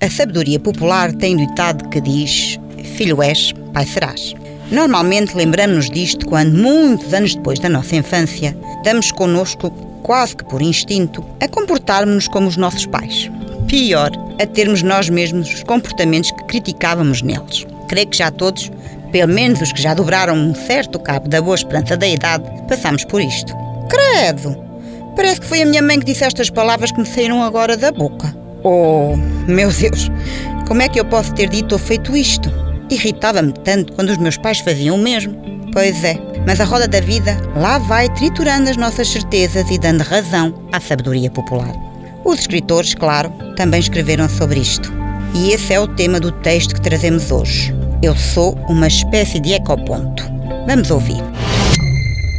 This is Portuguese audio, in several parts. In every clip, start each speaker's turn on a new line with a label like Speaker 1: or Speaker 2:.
Speaker 1: A sabedoria popular tem ditado que diz: Filho és, pai serás. Normalmente lembramos-nos disto quando, muitos anos depois da nossa infância, damos connosco, quase que por instinto, a comportarmos-nos como os nossos pais. Pior, a termos nós mesmos os comportamentos que criticávamos neles. Creio que já todos, pelo menos os que já dobraram um certo cabo da boa esperança da idade, passamos por isto. Credo! Parece que foi a minha mãe que disse estas palavras que me saíram agora da boca. Oh, meu Deus! Como é que eu posso ter dito ou feito isto? Irritava-me tanto quando os meus pais faziam o mesmo. Pois é, mas a roda da vida lá vai triturando as nossas certezas e dando razão à sabedoria popular. Os escritores, claro, também escreveram sobre isto. E esse é o tema do texto que trazemos hoje. Eu sou uma espécie de ecoponto. Vamos ouvir.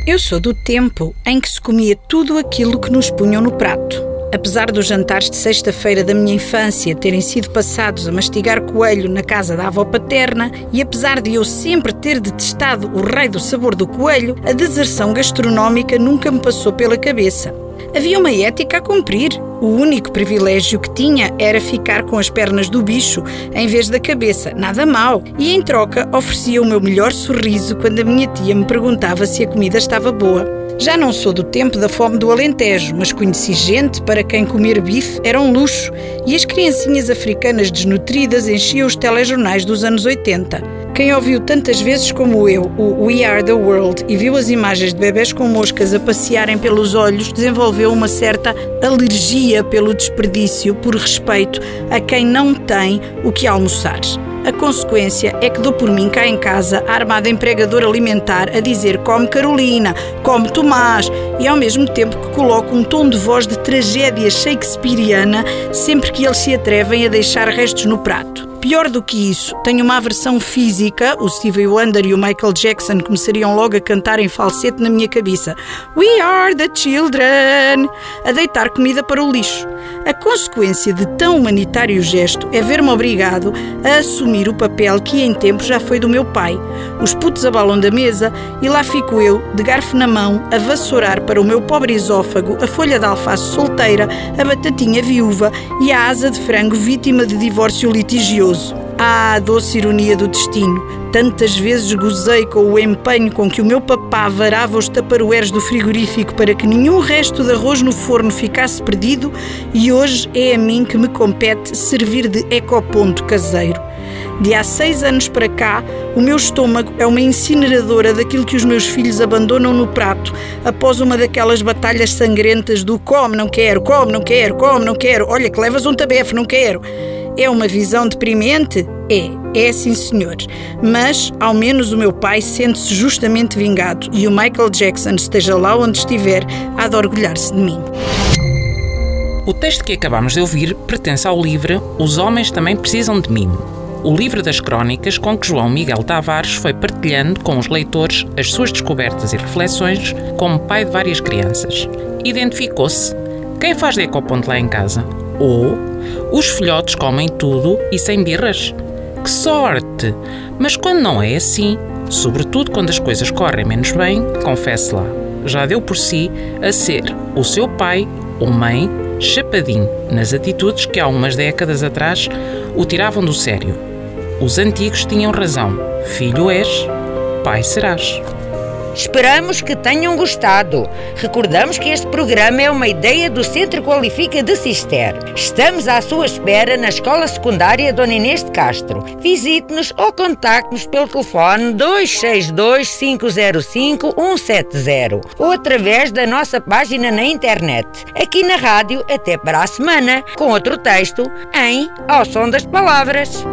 Speaker 2: Eu sou do tempo em que se comia tudo aquilo que nos punham no prato. Apesar dos jantares de sexta-feira da minha infância terem sido passados a mastigar coelho na casa da avó paterna, e apesar de eu sempre ter detestado o rei do sabor do coelho, a deserção gastronómica nunca me passou pela cabeça. Havia uma ética a cumprir. O único privilégio que tinha era ficar com as pernas do bicho em vez da cabeça, nada mal. E em troca oferecia o meu melhor sorriso quando a minha tia me perguntava se a comida estava boa. Já não sou do tempo da fome do Alentejo, mas conheci gente para quem comer bife era um luxo e as criancinhas africanas desnutridas enchiam os telejornais dos anos 80. Quem ouviu tantas vezes como eu o We Are the World e viu as imagens de bebés com moscas a passearem pelos olhos desenvolveu uma certa alergia pelo desperdício por respeito a quem não tem o que almoçar. A consequência é que dou por mim cá em casa a armada empregador alimentar a dizer come Carolina, come Tomás e ao mesmo tempo que coloco um tom de voz de tragédia shakespeariana sempre que eles se atrevem a deixar restos no prato. Pior do que isso, tenho uma aversão física. O Stevie Wonder e o Michael Jackson começariam logo a cantar em falsete na minha cabeça: We are the children! A deitar comida para o lixo. A consequência de tão humanitário gesto é ver-me obrigado a assumir o papel que em tempo já foi do meu pai. Os putos abalam da mesa e lá fico eu, de garfo na mão, a vassourar para o meu pobre esófago a folha de alface solteira, a batatinha viúva e a asa de frango vítima de divórcio litigioso. Ah, doce ironia do destino! Tantas vezes gozei com o empenho com que o meu papá varava os taparoeiros do frigorífico para que nenhum resto de arroz no forno ficasse perdido e hoje é a mim que me compete servir de ecoponto caseiro. De há seis anos para cá, o meu estômago é uma incineradora daquilo que os meus filhos abandonam no prato após uma daquelas batalhas sangrentas do come, não quero, come, não quero, come, não quero, olha que levas um tabefe, não quero. É uma visão deprimente? É, é sim, senhor. Mas, ao menos, o meu pai sente-se justamente vingado e o Michael Jackson, esteja lá onde estiver, há de orgulhar-se de mim.
Speaker 3: O texto que acabamos de ouvir pertence ao livro Os Homens Também Precisam de Mim, o livro das crónicas com que João Miguel Tavares foi partilhando com os leitores as suas descobertas e reflexões como pai de várias crianças. Identificou-se. Quem faz de ecoponto lá em casa? Ou os filhotes comem tudo e sem birras? Que sorte! Mas quando não é assim, sobretudo quando as coisas correm menos bem, confesse lá, já deu por si a ser o seu pai ou mãe chapadinho nas atitudes que há umas décadas atrás o tiravam do sério. Os antigos tinham razão. Filho és, pai serás.
Speaker 4: Esperamos que tenham gostado. Recordamos que este programa é uma ideia do Centro Qualifica de Cister. Estamos à sua espera na Escola Secundária Dona Inês de Castro. Visite-nos ou contacte-nos pelo telefone 262 505 170 ou através da nossa página na internet. Aqui na rádio, até para a semana, com outro texto em Ao Som das Palavras.